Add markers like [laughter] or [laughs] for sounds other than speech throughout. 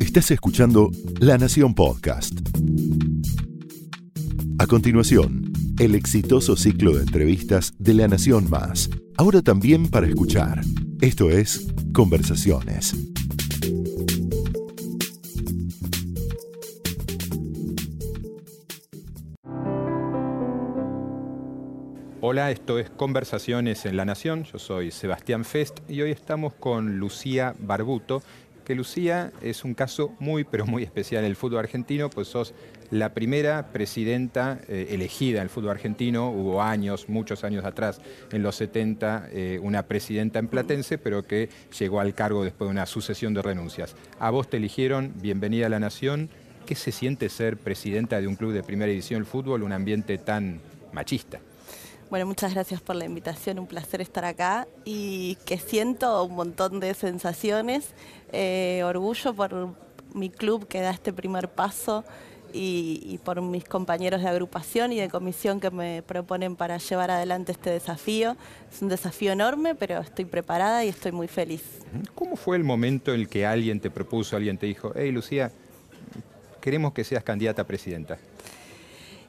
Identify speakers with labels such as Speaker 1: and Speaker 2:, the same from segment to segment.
Speaker 1: Estás escuchando La Nación Podcast. A continuación, el exitoso ciclo de entrevistas de La Nación Más, ahora también para escuchar. Esto es Conversaciones.
Speaker 2: Hola, esto es Conversaciones en La Nación. Yo soy Sebastián Fest y hoy estamos con Lucía Barbuto, Lucía es un caso muy, pero muy especial en el fútbol argentino, pues sos la primera presidenta eh, elegida en el fútbol argentino. Hubo años, muchos años atrás, en los 70, eh, una presidenta en Platense, pero que llegó al cargo después de una sucesión de renuncias. A vos te eligieron, bienvenida a la Nación. ¿Qué se siente ser presidenta de un club de primera división del fútbol, un ambiente tan machista?
Speaker 3: Bueno, muchas gracias por la invitación, un placer estar acá y que siento un montón de sensaciones, eh, orgullo por mi club que da este primer paso y, por mis compañeros de agrupación y de comisión que me proponen para llevar adelante este desafío. Es un desafío enorme, pero estoy preparada y estoy muy feliz.
Speaker 2: ¿Cómo fue el momento en el que alguien te propuso, alguien te dijo, hey Lucía, queremos que seas candidata a presidenta?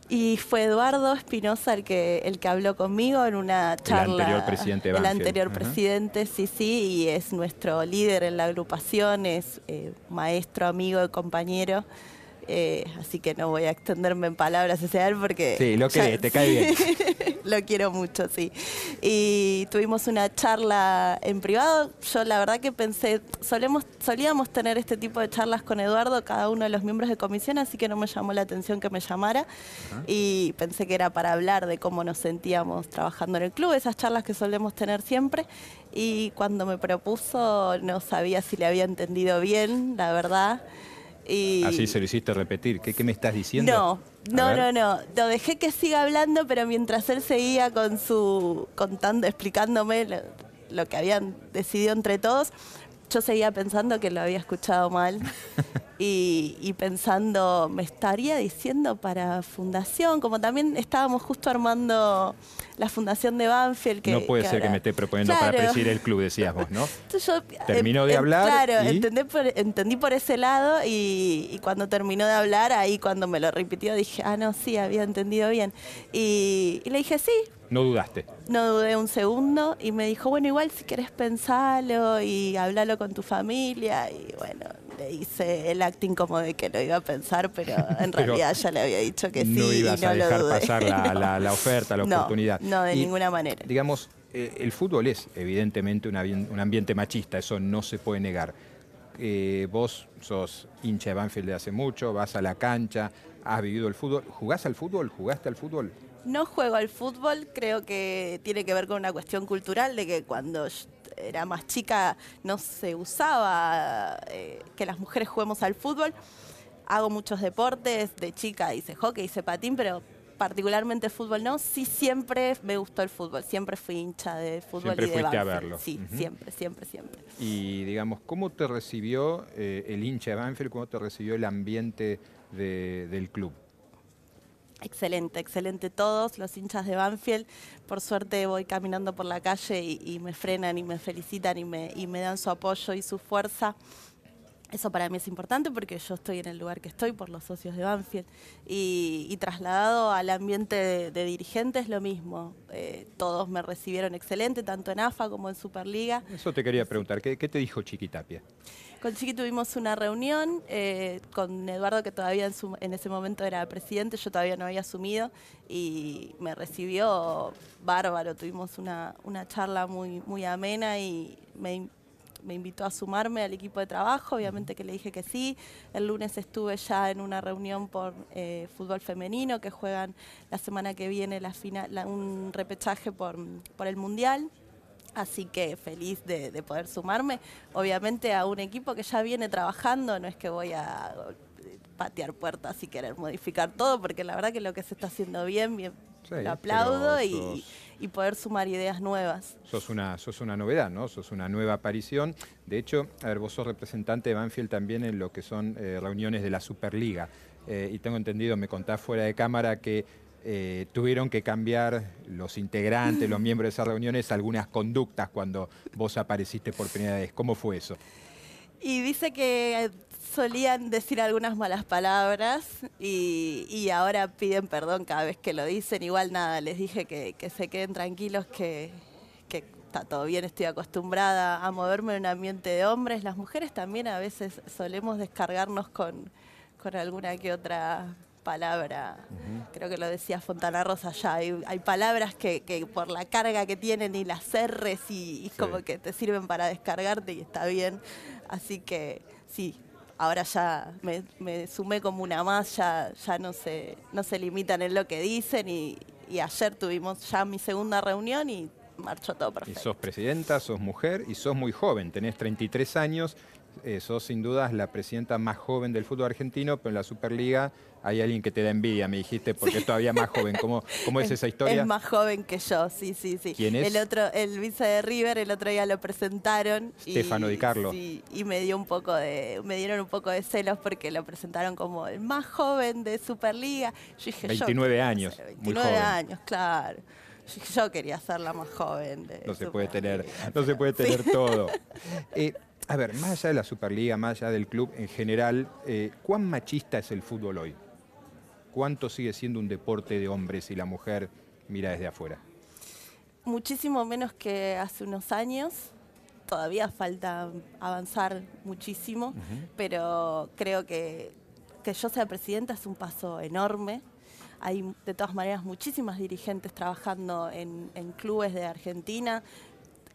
Speaker 3: Y fue Eduardo Espinosa el que, el que habló conmigo en una charla.
Speaker 2: El anterior presidente
Speaker 3: El anterior presidente, sí, sí, y es nuestro líder en la agrupación, es eh, maestro, amigo, compañero. Eh, así que no voy a extenderme en palabras hacia él porque...
Speaker 2: Sí, lo que te cae bien. [laughs]
Speaker 3: lo quiero mucho, sí. Y tuvimos una charla en privado. Yo la verdad que pensé, solemos, solíamos tener este tipo de charlas con Eduardo, cada uno de los miembros de comisión, así que no me llamó la atención que me llamara. Y pensé que era para hablar de cómo nos sentíamos trabajando en el club, esas charlas que solemos tener siempre. Y cuando me propuso no sabía si le había entendido bien, la verdad.
Speaker 2: Así se lo hiciste repetir. ¿Qué, me estás diciendo?
Speaker 3: No, no, no, no. Lo dejé que siga hablando, pero mientras él seguía con su contando, explicándome lo que habían decidido entre todos, yo seguía pensando que lo había escuchado mal [laughs] y, pensando, me estaría diciendo para fundación, como también estábamos justo armando la fundación de Banfield. Que,
Speaker 2: no puede ser que me esté proponiendo para presidir el club, decías vos, ¿no? [laughs]
Speaker 3: yo,
Speaker 2: Terminó de hablar.
Speaker 3: Claro, entendí, por, ese lado y, cuando terminó de hablar, ahí cuando me lo repitió dije, ah, no, sí, había entendido bien. y le dije, sí,
Speaker 2: no dudaste.
Speaker 3: No dudé un segundo y me dijo, bueno, igual si querés pensarlo y hablarlo con tu familia. Y bueno, le hice el acting como de que lo iba a pensar, pero [laughs] en realidad ya le había dicho que sí.
Speaker 2: No ibas
Speaker 3: y no
Speaker 2: a dejar
Speaker 3: lo
Speaker 2: pasar la, [laughs] oferta, la oportunidad.
Speaker 3: No, de ninguna manera.
Speaker 2: Digamos, eh, el fútbol es evidentemente un, ambiente machista, eso no se puede negar. Eh, vos sos hincha de Banfield de hace mucho, vas a la cancha, has vivido el fútbol. ¿Jugás al fútbol? ¿Jugaste al fútbol?
Speaker 3: No juego al fútbol, creo que tiene que ver con una cuestión cultural de que cuando era más chica no se usaba eh, que las mujeres juguemos al fútbol. Hago muchos deportes, de chica hice hockey, hice patín, pero particularmente fútbol no. Sí siempre me gustó el fútbol, siempre fui hincha de fútbol
Speaker 2: siempre
Speaker 3: y de
Speaker 2: fuiste a verlo.
Speaker 3: Sí, siempre, siempre, siempre.
Speaker 2: Y digamos, ¿cómo te recibió eh, el hincha de Banfield? ¿Cómo te recibió el ambiente del club?
Speaker 3: Excelente, excelente todos los hinchas de Banfield. Por suerte voy caminando por la calle y, me frenan y me felicitan y me, y me dan su apoyo y su fuerza. Eso para mí es importante porque yo estoy en el lugar que estoy por los socios de Banfield y, trasladado al ambiente de, dirigentes lo mismo. Eh, todos me recibieron excelente, tanto en AFA como en Superliga.
Speaker 2: Eso te quería preguntar, ¿qué, te dijo Chiquitapia?
Speaker 3: Con Chiqui tuvimos una reunión eh, con Eduardo, que todavía en, ese momento era presidente, yo todavía no había asumido, y me recibió bárbaro. Tuvimos una, una charla muy, muy amena y me me invitó a sumarme al equipo de trabajo, obviamente que le dije que sí. El lunes estuve ya en una reunión por eh, fútbol femenino que juegan la semana que viene la final, un repechaje por, por el Mundial. Así que feliz de, poder sumarme, obviamente a un equipo que ya viene trabajando, no es que voy a patear puertas y querer modificar todo, porque la verdad que lo que se está haciendo bien, bien lo aplaudo y, poder sumar ideas nuevas.
Speaker 2: Sos una, sos una novedad, ¿no? Sos una nueva aparición. De hecho, a ver, vos sos representante de Banfield también en lo que son eh, reuniones de la Superliga. Eh, y tengo entendido, me contás fuera de cámara, que eh, tuvieron que cambiar los integrantes, los miembros de esas reuniones, algunas conductas cuando vos apareciste por primera vez. ¿Cómo fue eso?
Speaker 3: Y dice que solían decir algunas malas palabras y, ahora piden perdón cada vez que lo dicen. Igual nada, les dije que, se queden tranquilos, que, está todo bien, estoy acostumbrada a moverme en un ambiente de hombres. Las mujeres también a veces solemos descargarnos con, con alguna que otra palabra, creo que lo decía Fontana Rosa ya, hay, palabras que, por la carga que tienen y las R's y, como que te sirven para descargarte y está bien. Así que sí, ahora ya me, sumé como una más, ya, ya no, se, no se limitan en lo que dicen y, y ayer tuvimos ya mi segunda reunión y marchó todo perfecto.
Speaker 2: Y sos presidenta, sos mujer y sos muy joven, tenés 33 años eh, sos sin dudas la presidenta más joven del fútbol argentino, pero en la Superliga hay alguien que te da envidia, me dijiste, porque es todavía más joven. ¿Cómo, cómo es, esa historia?
Speaker 3: Es más joven que yo, sí, sí, sí.
Speaker 2: ¿Quién es?
Speaker 3: El otro, el vice de River, el otro día lo presentaron.
Speaker 2: Stefano Di Carlo.
Speaker 3: Sí, y me dio un poco de, me dieron un poco de celos porque lo presentaron como el más joven de Superliga.
Speaker 2: Yo dije, 29 años.
Speaker 3: 29 años, claro. Yo quería ser la más joven. De
Speaker 2: no se puede tener, no se puede tener todo. [laughs] Eh, a ver, más allá de la Superliga, más allá del club en general, eh, ¿cuán machista es el fútbol hoy? ¿Cuánto sigue siendo un deporte de hombres y la mujer mira desde afuera?
Speaker 3: Muchísimo menos que hace unos años. Todavía falta avanzar muchísimo, pero creo que que yo sea presidenta es un paso enorme. Hay de todas maneras muchísimas dirigentes trabajando en, en clubes de Argentina,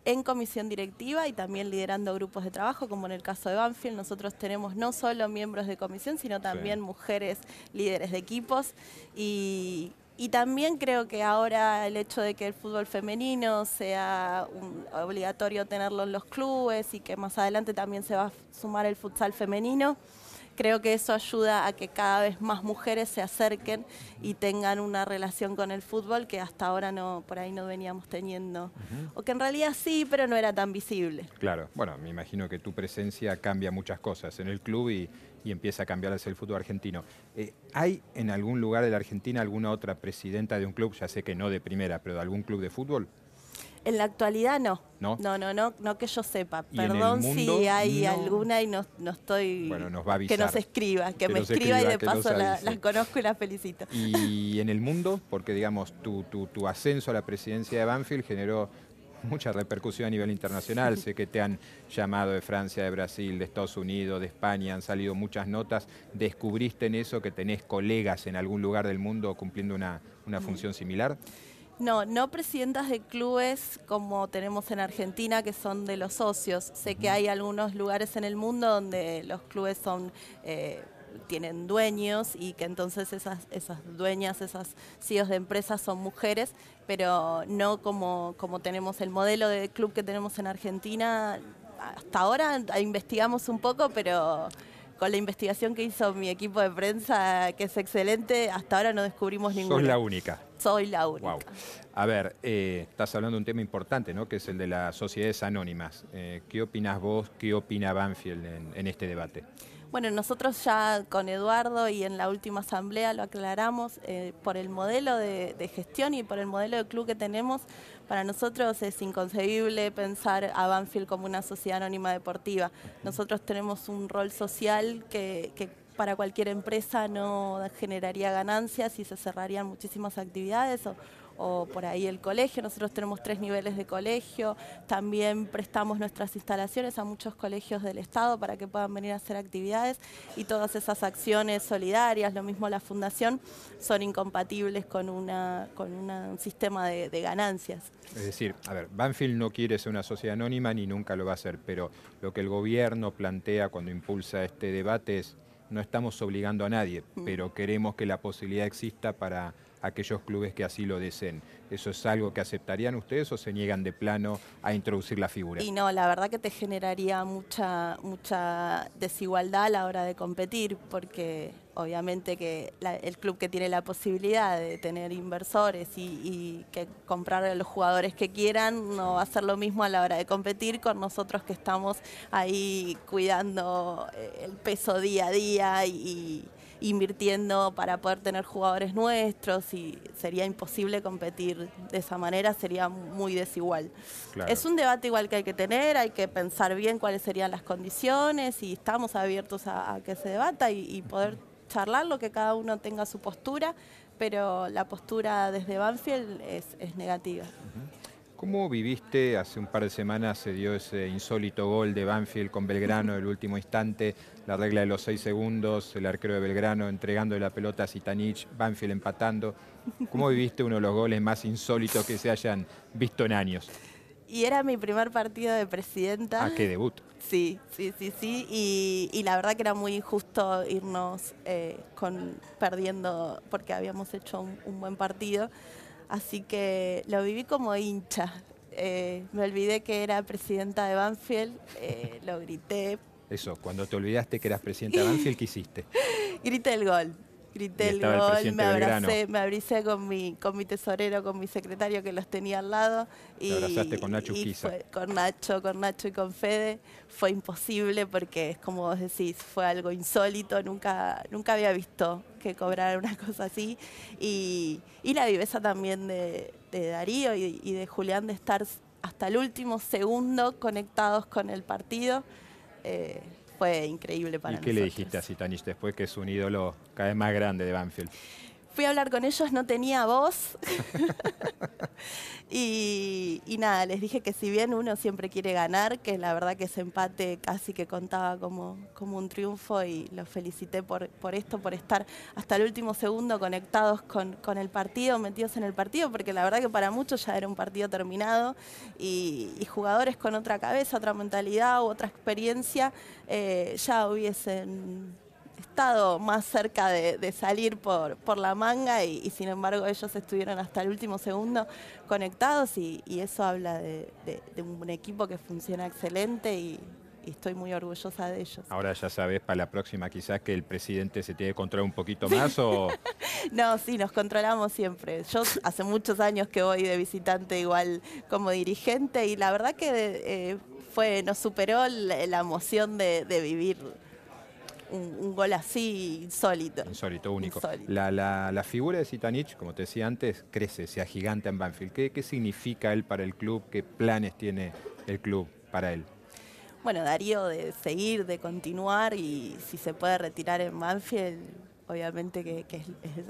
Speaker 3: en comisión directiva y también liderando grupos de trabajo, como en el caso de Banfield. Nosotros tenemos no solo miembros de comisión, sino también mujeres líderes de equipos. Y, también creo que ahora el hecho de que el fútbol femenino sea obligatorio tenerlo en los clubes y que más adelante también se va a sumar el futsal femenino creo que eso ayuda a que cada vez más mujeres se acerquen y tengan una relación con el fútbol que hasta ahora no por ahí no veníamos teniendo. O que en realidad sí, pero no era tan visible.
Speaker 2: Claro, bueno, me imagino que tu presencia cambia muchas cosas en el club y, empieza a cambiar el fútbol argentino. Eh, ¿Hay en algún lugar de la Argentina alguna otra presidenta de un club, ya sé que no de primera, pero de algún club de fútbol?
Speaker 3: En la actualidad no. No, no, no, no, que yo sepa. Perdón si hay alguna y no, no estoy.
Speaker 2: Bueno, nos va a avisar.
Speaker 3: Que nos escriba, que, me escriba, y de paso la, conozco y la felicito.
Speaker 2: Y en el mundo, porque digamos, tu, tu, tu ascenso a la presidencia de Banfield generó mucha repercusión a nivel internacional. [laughs] sé que te han llamado de Francia, de Brasil, de Estados Unidos, de España, han salido muchas notas. ¿Descubriste en eso que tenés colegas en algún lugar del mundo cumpliendo una, una función similar?
Speaker 3: No, no presidentas de clubes como tenemos en Argentina, que son de los socios. Sé que hay algunos lugares en el mundo donde los clubes son eh, tienen dueños y que entonces esas, esas dueñas, esas CEOs de empresas son mujeres, pero no como, como tenemos el modelo de club que tenemos en Argentina. Hasta ahora investigamos un poco, pero con la investigación que hizo mi equipo de prensa, que es excelente, hasta ahora no descubrimos ninguna.
Speaker 2: Sos la única.
Speaker 3: Soy la única.
Speaker 2: A ver, eh, estás hablando de un tema importante, ¿no? Que es el de las sociedades anónimas. Eh, ¿Qué opinas vos, qué opina Banfield en este debate?
Speaker 3: Bueno, nosotros ya con Eduardo y en la última asamblea lo aclaramos eh, por el modelo de, gestión y por el modelo de club que tenemos. Para nosotros es inconcebible pensar a Banfield como una sociedad anónima deportiva. Nosotros tenemos un rol social que, que para cualquier empresa no generaría ganancias y se cerrarían muchísimas actividades o, por ahí el colegio. Nosotros tenemos tres niveles de colegio, también prestamos nuestras instalaciones a muchos colegios del Estado para que puedan venir a hacer actividades y todas esas acciones solidarias, lo mismo la fundación, son incompatibles con, una, con un sistema de, de ganancias.
Speaker 2: Es decir, a ver, Banfield no quiere ser una sociedad anónima ni nunca lo va a ser, pero lo que el gobierno plantea cuando impulsa este debate es no estamos obligando a nadie, mm. pero queremos que la posibilidad exista para aquellos clubes que así lo deseen. ¿Eso es algo que aceptarían ustedes o se niegan de plano a introducir la figura?
Speaker 3: Y no, la verdad que te generaría mucha, mucha desigualdad a la hora de competir, porque obviamente que el club que tiene la posibilidad de tener inversores y, que comprar a los jugadores que quieran no va a ser lo mismo a la hora de competir con nosotros que estamos ahí cuidando eh, el peso día a día y invirtiendo para poder tener jugadores nuestros y sería imposible competir de esa manera, sería muy desigual. Es un debate igual que hay que tener, hay que pensar bien cuáles serían las condiciones y estamos abiertos a, que se debata y, poder charlarlo, que cada uno tenga su postura, pero la postura desde Banfield es, negativa.
Speaker 2: ¿Cómo viviste? Hace un par de semanas se dio ese insólito gol de Banfield con Belgrano en el último instante, la regla de los seis segundos, el arquero de Belgrano entregando la pelota a Zitanich, Banfield empatando. ¿Cómo viviste uno de los goles más insólitos que se hayan visto en años?
Speaker 3: Y era mi primer partido de presidenta.
Speaker 2: Ah, qué debut.
Speaker 3: Sí, sí, sí, sí. Y, la verdad que era muy injusto irnos eh, con, perdiendo porque habíamos hecho un buen partido. Así que lo viví como hincha. Eh, me olvidé que era presidenta de Banfield, eh, lo grité.
Speaker 2: Eso, cuando te olvidaste que eras presidenta de [laughs] Banfield, ¿qué hiciste?
Speaker 3: grité el gol grité el gol, me abracé, me abricé con mi, con mi tesorero, con mi secretario que los tenía al lado.
Speaker 2: Y, abrazaste con Nacho
Speaker 3: con Nacho, con Nacho y con Fede. Fue imposible porque es como vos decís, fue algo insólito, nunca, nunca había visto que cobrara una [laughs] cosa así. Y, la viveza también de, Darío y, de Julián de estar hasta el último segundo conectados con el partido. Eh, fue increíble para
Speaker 2: nosotros.
Speaker 3: ¿Y
Speaker 2: qué le dijiste a Zitanich después que es un ídolo cada vez más grande de Banfield?
Speaker 3: Fui a hablar con ellos, no tenía voz. [laughs] y, nada, les dije que si bien uno siempre quiere ganar, que la verdad que ese empate casi que contaba como, como un triunfo y los felicité por, por esto, por estar hasta el último segundo conectados con, con, el partido, metidos en el partido, porque la verdad que para muchos ya era un partido terminado y, jugadores con otra cabeza, otra mentalidad u otra experiencia eh, ya hubiesen estado más cerca de, salir por, por la manga y, sin embargo ellos estuvieron hasta el último segundo conectados y, eso habla de, un equipo que funciona excelente y, estoy muy orgullosa de ellos.
Speaker 2: Ahora ya sabes para la próxima quizás que el presidente se tiene que controlar un poquito más o... [laughs]
Speaker 3: no, sí, nos controlamos siempre. Yo hace muchos años que voy de visitante igual como dirigente y la verdad que eh, fue nos superó la, emoción de vivir un, gol así insólito.
Speaker 2: Insólito, único. La, figura de Zitanich, como te decía antes, crece, se agiganta en Banfield. ¿Qué, ¿Qué significa él para el club? ¿Qué planes tiene el club para él?
Speaker 3: Bueno, Darío de seguir, de continuar y si se puede retirar en Banfield, obviamente que,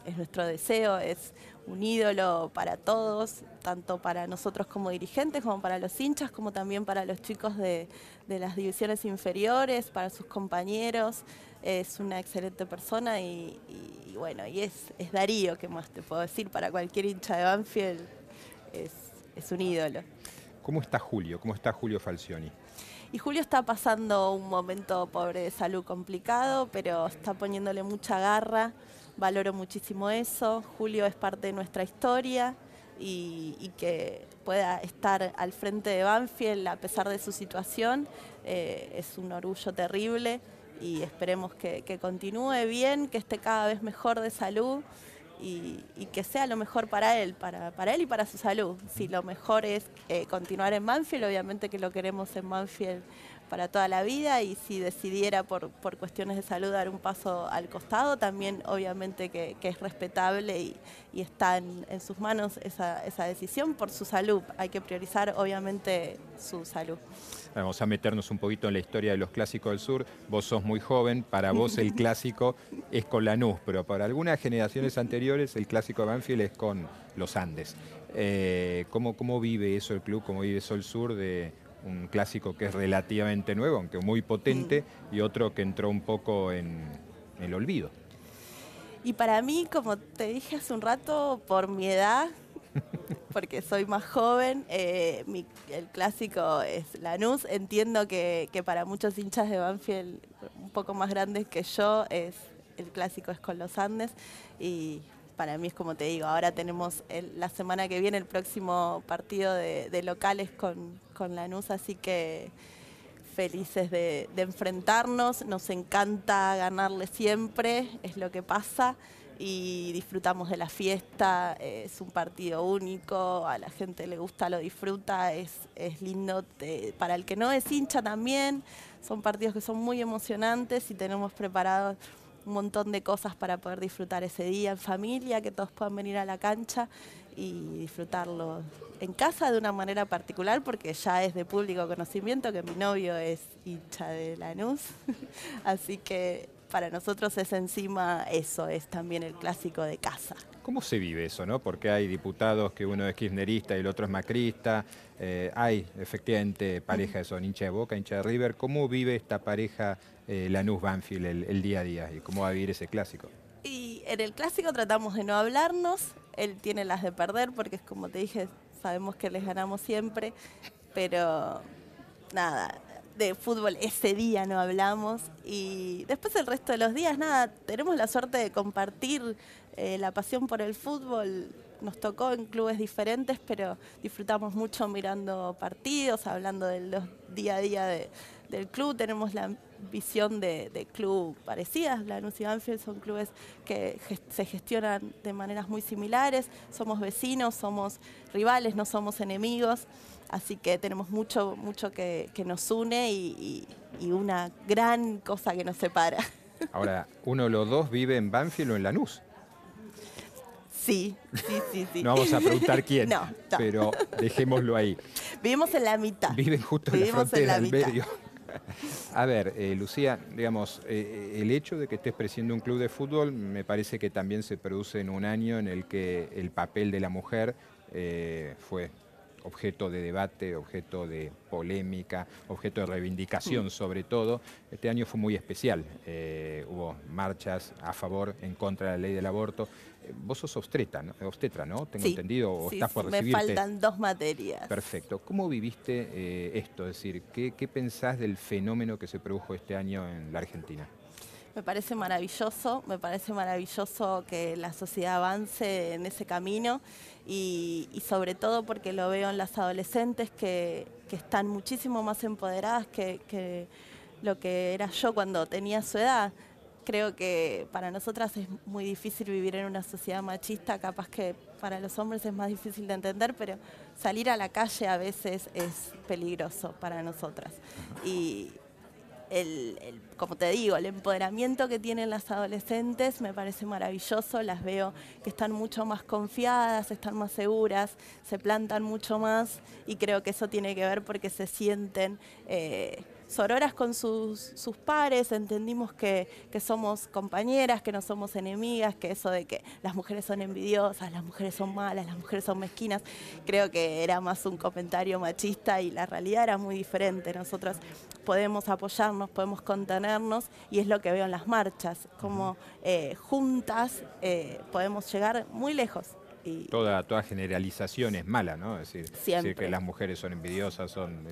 Speaker 3: es, nuestro deseo, es un ídolo para todos, tanto para nosotros como dirigentes, como para los hinchas, como también para los chicos de, las divisiones inferiores, para sus compañeros. Es una excelente persona y, bueno, y es, Darío, que más te puedo decir? Para cualquier hincha de Banfield es, es un ídolo.
Speaker 2: ¿Cómo está Julio? ¿Cómo está Julio Falcioni?
Speaker 3: Y Julio está pasando un momento pobre de salud complicado, pero está poniéndole mucha garra. Valoro muchísimo eso. Julio es parte de nuestra historia y, que pueda estar al frente de Banfield a pesar de su situación eh, es un orgullo terrible y esperemos que, que continúe bien, que esté cada vez mejor de salud y, que sea lo mejor para él, para, para, él y para su salud. Si lo mejor es eh, continuar en Manfield, obviamente que lo queremos en Manfield para toda la vida y si decidiera por, por cuestiones de salud dar un paso al costado, también obviamente que, es respetable y, está en, sus manos esa, esa, decisión por su salud. Hay que priorizar obviamente su salud.
Speaker 2: Vamos a meternos un poquito en la historia de los clásicos del sur. Vos sos muy joven, para vos el [laughs] clásico es con Lanús, pero para algunas generaciones anteriores el clásico de Banfield es con los Andes. Eh, ¿cómo, ¿Cómo vive eso el club? ¿Cómo vive eso el sur de un clásico que es relativamente nuevo, aunque muy potente, mm. y otro que entró un poco en el olvido.
Speaker 3: Y para mí, como te dije hace un rato, por mi edad, [laughs] porque soy más joven, eh, el clásico es Lanús. Entiendo que, para muchos hinchas de Banfield un poco más grandes que yo, es el clásico es con los Andes. Y para mí es como te digo, ahora tenemos la semana que viene el próximo partido de, locales con, Lanús, así que felices de, enfrentarnos, nos encanta ganarle siempre, es lo que pasa y disfrutamos de la fiesta, es un partido único, a la gente le gusta, lo disfruta, es, es lindo, para el que no es hincha también, son partidos que son muy emocionantes y tenemos preparados un montón de cosas para poder disfrutar ese día en familia, que todos puedan venir a la cancha y disfrutarlo en casa de una manera particular, porque ya es de público conocimiento que mi novio es hincha de Lanús, [laughs] así que para nosotros es encima eso, es también el clásico de casa.
Speaker 2: ¿Cómo se vive eso, no? Porque hay diputados que uno es kirchnerista y el otro es macrista, eh, hay efectivamente pareja son hincha de Boca, hincha de River. ¿Cómo vive esta pareja eh, Lanús-Banfield el, día a día y cómo va a vivir ese clásico?
Speaker 3: Y en el clásico tratamos de no hablarnos, él tiene las de perder porque es como te dije, sabemos que les ganamos siempre, pero nada, de fútbol ese día no hablamos y después el resto de los días, nada, tenemos la suerte de compartir eh, la pasión por el fútbol. Nos tocó en clubes diferentes, pero disfrutamos mucho mirando partidos, hablando de los día a día del club. Tenemos la visión de, club parecidas. Lanús y Banfield son clubes que se gestionan de maneras muy similares. Somos vecinos, somos rivales, no somos enemigos. Así que tenemos mucho, mucho que, nos une y, una gran cosa que nos separa. [laughs]
Speaker 2: Ahora, ¿uno de los dos vive en Banfield o en Lanús?
Speaker 3: Sí, sí, sí, sí.
Speaker 2: No vamos a preguntar quién, [laughs] pero dejémoslo ahí.
Speaker 3: Vivimos en la mitad.
Speaker 2: Viven justo en la frontera, en medio. [laughs] A ver, eh, Lucía, digamos, eh, eh, el hecho de que estés presidiendo un club de fútbol me parece que también se produce en un año en el que el papel de la mujer fue objeto de debate, objeto de polémica, objeto de reivindicación mm. sobre todo. Este año fue muy especial. Eh, hubo marchas a favor, en contra de la ley del aborto. Eh, vos sos obstetra, ¿no? Obstetra, ¿no? Tengo entendido, o estás por recibirte.
Speaker 3: Me faltan dos materias.
Speaker 2: Perfecto. ¿Cómo viviste eh, esto? Es decir, ¿qué, ¿qué pensás del fenómeno que se produjo este año en la Argentina?
Speaker 3: Me parece maravilloso, me parece maravilloso que la sociedad avance en ese camino y, sobre todo porque lo veo en las adolescentes que, están muchísimo más empoderadas que, lo que era yo cuando tenía su edad creo que para nosotras es muy difícil vivir en una sociedad machista, capaz que para los hombres es más difícil de entender, pero salir a la calle a veces es peligroso para nosotras. Y, el, como te digo, el empoderamiento que tienen las adolescentes me parece maravilloso, las veo que están mucho más confiadas, están más seguras, se plantan mucho más y creo que eso tiene que ver porque se sienten... Eh, sororas con sus, sus pares, entendimos que, somos compañeras, que no somos enemigas, que eso de que las mujeres son envidiosas, las mujeres son malas, las mujeres son mezquinas, creo que era más un comentario machista y la realidad era muy diferente. Nosotros podemos apoyarnos, podemos contenernos y es lo que veo en las marchas, como eh, juntas eh, podemos llegar muy lejos.
Speaker 2: Toda, toda generalización es mala, ¿no? Es decir, que las mujeres son envidiosas, son,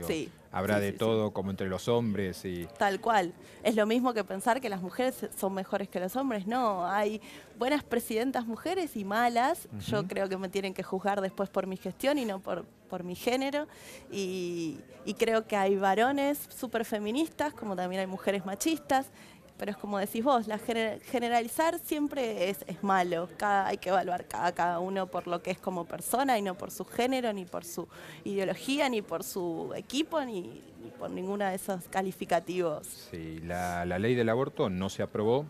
Speaker 2: habrá de todo como entre los hombres y...
Speaker 3: Tal cual. Es lo mismo que pensar que las mujeres son mejores que los hombres. No, hay buenas presidentas mujeres y malas. Yo creo que me tienen que juzgar después por mi gestión y no por, por mi género. Y, y creo que hay varones súper feministas, como también hay mujeres machistas pero es como decís vos, la generalizar siempre es, malo. Cada, hay que evaluar cada, cada uno por lo que es como persona y no por su género, ni por su ideología, ni por su equipo, ni, por ninguno de esos calificativos.
Speaker 2: Sí, la, ley del aborto no se aprobó.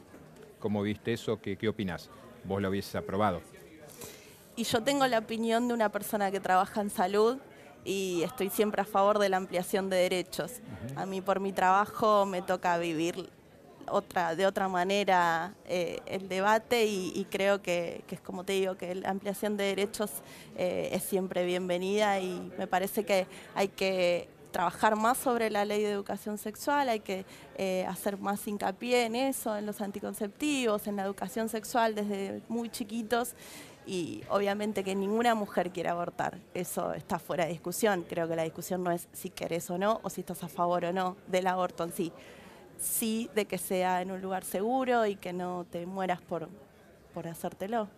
Speaker 2: ¿Cómo viste eso? ¿Qué, qué opinás? ¿Vos lo hubieses aprobado?
Speaker 3: Y yo tengo la opinión de una persona que trabaja en salud y estoy siempre a favor de la ampliación de derechos. A mí por mi trabajo me toca vivir otra, de otra manera eh, el debate y, creo que, es como te digo, que la ampliación de derechos eh, es siempre bienvenida y me parece que hay que trabajar más sobre la ley de educación sexual, hay que eh, hacer más hincapié en eso, en los anticonceptivos, en la educación sexual desde muy chiquitos y obviamente que ninguna mujer quiere abortar, eso está fuera de discusión, creo que la discusión no es si querés o no o si estás a favor o no del aborto en sí sí de que sea en un lugar seguro y que no te mueras por, por hacértelo.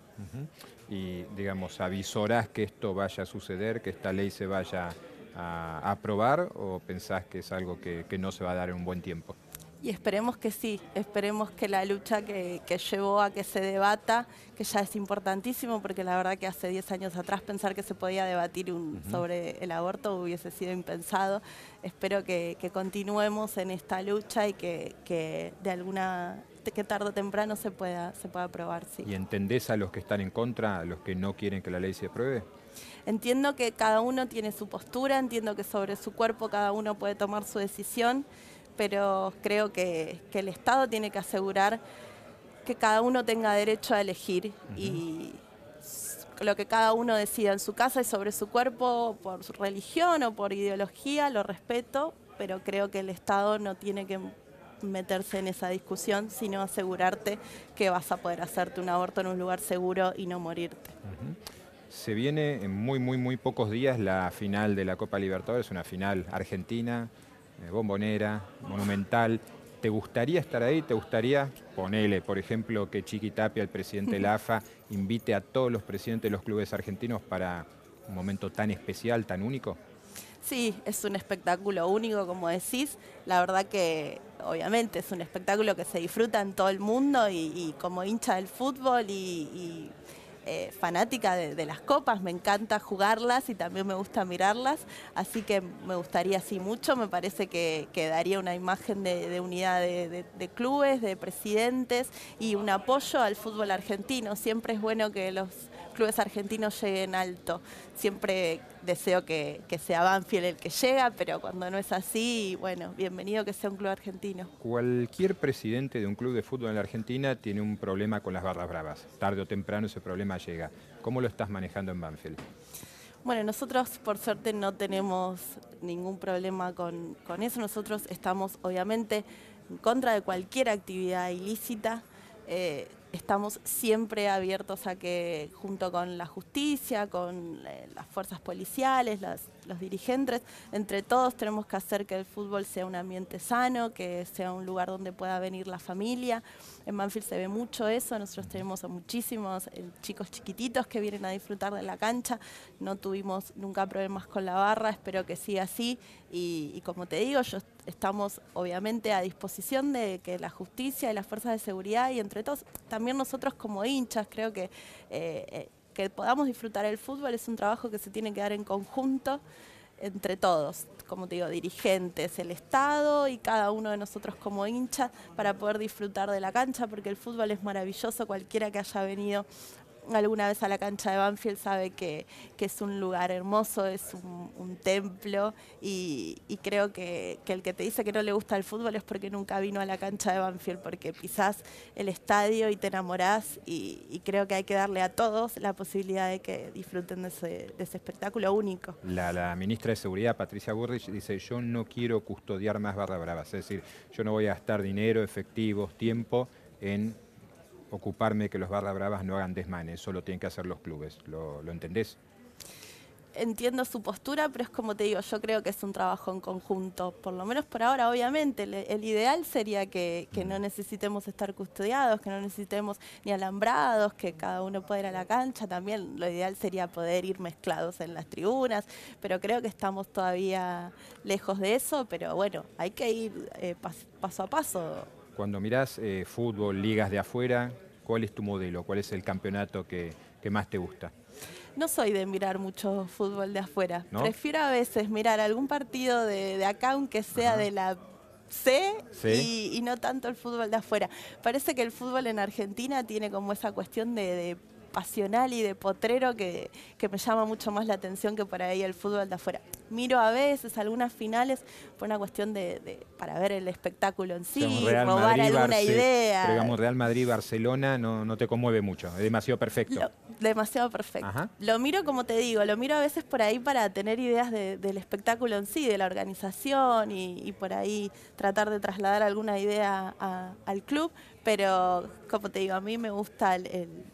Speaker 2: Y, digamos, ¿avisorás que esto vaya a suceder, que esta ley se vaya a aprobar o pensás que es algo que, no se va a dar en un buen tiempo?
Speaker 3: Y esperemos que sí, esperemos que la lucha que, llevó a que se debata, que ya es importantísimo, porque la verdad que hace 10 años atrás pensar que se podía debatir un, sobre el aborto hubiese sido impensado. Espero que, continuemos en esta lucha y que, de alguna que tarde o temprano se pueda, se pueda aprobar. Sí.
Speaker 2: ¿Y entendés a los que están en contra, a los que no quieren que la ley se apruebe?
Speaker 3: Entiendo que cada uno tiene su postura, entiendo que sobre su cuerpo cada uno puede tomar su decisión pero creo que, el Estado tiene que asegurar que cada uno tenga derecho a elegir y lo que cada uno decida en su casa y sobre su cuerpo por su religión o por ideología, lo respeto, pero creo que el Estado no tiene que meterse en esa discusión, sino asegurarte que vas a poder hacerte un aborto en un lugar seguro y no morirte.
Speaker 2: Se viene en muy, muy, muy pocos días la final de la Copa Libertadores, una final argentina, bombonera, monumental. ¿Te gustaría estar ahí? ¿Te gustaría, ponele, por ejemplo, que Chiqui Tapia, el presidente de la AFA, invite a todos los presidentes de los clubes argentinos para un momento tan especial, tan único?
Speaker 3: Sí, es un espectáculo único, como decís. La verdad que obviamente es un espectáculo que se disfruta en todo el mundo y, como hincha del fútbol y eh, fanática de, las copas, me encanta jugarlas y también me gusta mirarlas, así que me gustaría así mucho, me parece que, daría una imagen de, unidad de, clubes, de presidentes y un apoyo al fútbol argentino. Siempre es bueno que los clubes argentinos lleguen alto. Siempre deseo que, sea Banfield el que llega, pero cuando no es así, bueno, bienvenido que sea un club argentino.
Speaker 2: Cualquier presidente de un club de fútbol en la Argentina tiene un problema con las barras bravas. Tarde o temprano ese problema llega. ¿Cómo lo estás manejando en Banfield?
Speaker 3: Bueno, nosotros por suerte no tenemos ningún problema con, con eso. Nosotros estamos obviamente en contra de cualquier actividad ilícita. Eh, estamos siempre abiertos a que junto con la justicia, con eh, las fuerzas policiales, los dirigentes, entre todos tenemos que hacer que el fútbol sea un ambiente sano, que sea un lugar donde pueda venir la familia. En Banfield se ve mucho eso, nosotros tenemos a muchísimos eh, chicos chiquititos que vienen a disfrutar de la cancha, no tuvimos nunca problemas con la barra, espero que siga así y, como te digo, yo estamos obviamente a disposición de que la justicia y las fuerzas de seguridad y entre todos, también nosotros como hinchas, creo que, eh, eh, que podamos disfrutar el fútbol es un trabajo que se tiene que dar en conjunto entre todos, como te digo, dirigentes, el Estado y cada uno de nosotros como hinchas para poder disfrutar de la cancha, porque el fútbol es maravilloso, cualquiera que haya venido alguna vez a la cancha de Banfield sabe que, es un lugar hermoso, es un, templo y, creo que, el que te dice que no le gusta el fútbol es porque nunca vino a la cancha de Banfield, porque pisás el estadio y te enamorás y, creo que hay que darle a todos la posibilidad de que disfruten de ese, espectáculo único.
Speaker 2: La, la, ministra de Seguridad, Patricia Burrich, dice yo no quiero custodiar más barra bravas, es decir, yo no voy a gastar dinero, efectivos, tiempo en ocuparme que los barra bravas no hagan desmanes, solo tienen que hacer los clubes. ¿Lo, entendés?
Speaker 3: Entiendo su postura, pero es como te digo, yo creo que es un trabajo en conjunto. Por lo menos por ahora, obviamente, el, ideal sería que, no necesitemos estar custodiados, que no necesitemos ni alambrados, que cada uno pueda ir a la cancha. También lo ideal sería poder ir mezclados en las tribunas, pero creo que estamos todavía lejos de eso. Pero bueno, hay que ir eh, paso a paso
Speaker 2: cuando mirás eh, fútbol, ligas de afuera, ¿cuál es tu modelo? ¿Cuál es el campeonato que, más te gusta?
Speaker 3: No soy de mirar mucho fútbol de afuera. Prefiero a veces mirar algún partido de, acá, aunque sea de la C y, no tanto el fútbol de afuera. Parece que el fútbol en Argentina tiene como esa cuestión de, pasional y de potrero que, que, me llama mucho más la atención que por ahí el fútbol de afuera miro a veces algunas finales por una cuestión de, para ver el espectáculo en sí, robar alguna idea.
Speaker 2: Pero digamos, Real Madrid-Barcelona no, no, te conmueve mucho, es demasiado perfecto.
Speaker 3: demasiado perfecto. Lo miro, como te digo, lo miro a veces por ahí para tener ideas del espectáculo en sí, de la organización y, por ahí tratar de trasladar alguna idea al club, pero como te digo, a mí me gusta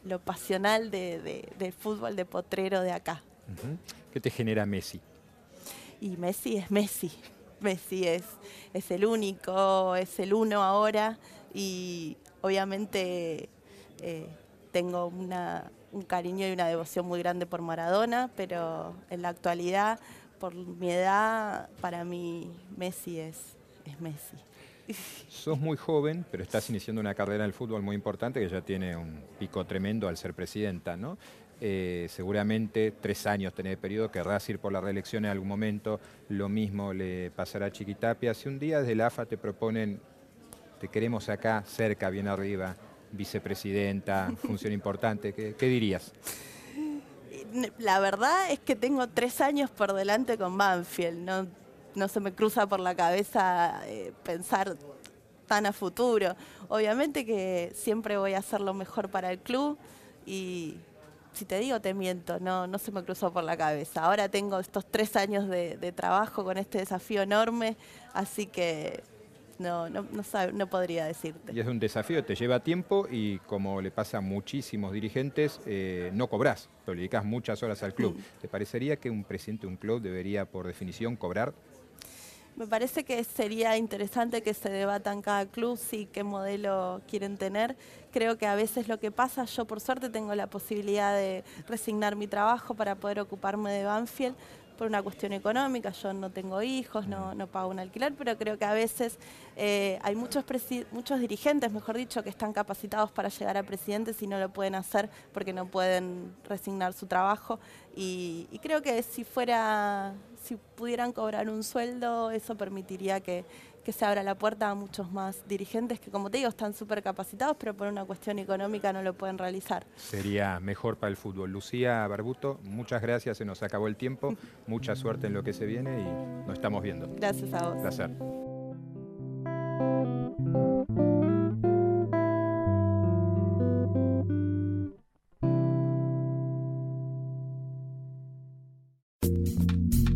Speaker 3: lo pasional del fútbol de potrero de acá.
Speaker 2: ¿Qué te genera Messi?
Speaker 3: y Messi es Messi. Messi es, es el único, es el uno ahora y obviamente eh, tengo una, un cariño y una devoción muy grande por Maradona, pero en la actualidad, por mi edad, para mí Messi es, es Messi.
Speaker 2: Sos muy joven, pero estás iniciando una carrera en el fútbol muy importante que ya tiene un pico tremendo al ser presidenta, ¿no? Eh, seguramente tres años tenés periodo, querrás ir por la reelección en algún momento, lo mismo le pasará a Chiquitapia. Si un día desde la AFA te proponen, te queremos acá, cerca, bien arriba, vicepresidenta, función [laughs] importante, ¿qué, dirías?
Speaker 3: La verdad es que tengo tres años por delante con Banfield, no, no se me cruza por la cabeza eh, pensar tan a futuro. Obviamente que siempre voy a hacer lo mejor para el club y si te digo te miento, no, no se me cruzó por la cabeza. Ahora tengo estos tres años de, trabajo con este desafío enorme, así que no, no, no, podría decirte.
Speaker 2: Y es un desafío, te lleva tiempo y como le pasa a muchísimos dirigentes, eh, no cobras, pero le dedicas muchas horas al club. Mm. ¿Te parecería que un presidente de un club debería, por definición, cobrar?
Speaker 3: Me parece que sería interesante que se debatan cada club si qué modelo quieren tener. Creo que a veces lo que pasa, yo por suerte tengo la posibilidad de resignar mi trabajo para poder ocuparme de Banfield, por una cuestión económica, yo no tengo hijos, no, no pago un alquiler, pero creo que a veces eh, hay muchos, muchos dirigentes, mejor dicho, que están capacitados para llegar a presidentes y no lo pueden hacer porque no pueden resignar su trabajo. Y creo que si fuera, si pudieran cobrar un sueldo, eso permitiría que, que se abra la puerta a muchos más dirigentes que, como te digo, están súper capacitados, pero por una cuestión económica no lo pueden realizar.
Speaker 2: Sería mejor para el fútbol. Lucía Barbuto, muchas gracias, se nos acabó el tiempo, mucha suerte en lo que se viene y nos estamos viendo.
Speaker 3: Gracias a vos.
Speaker 2: Placer.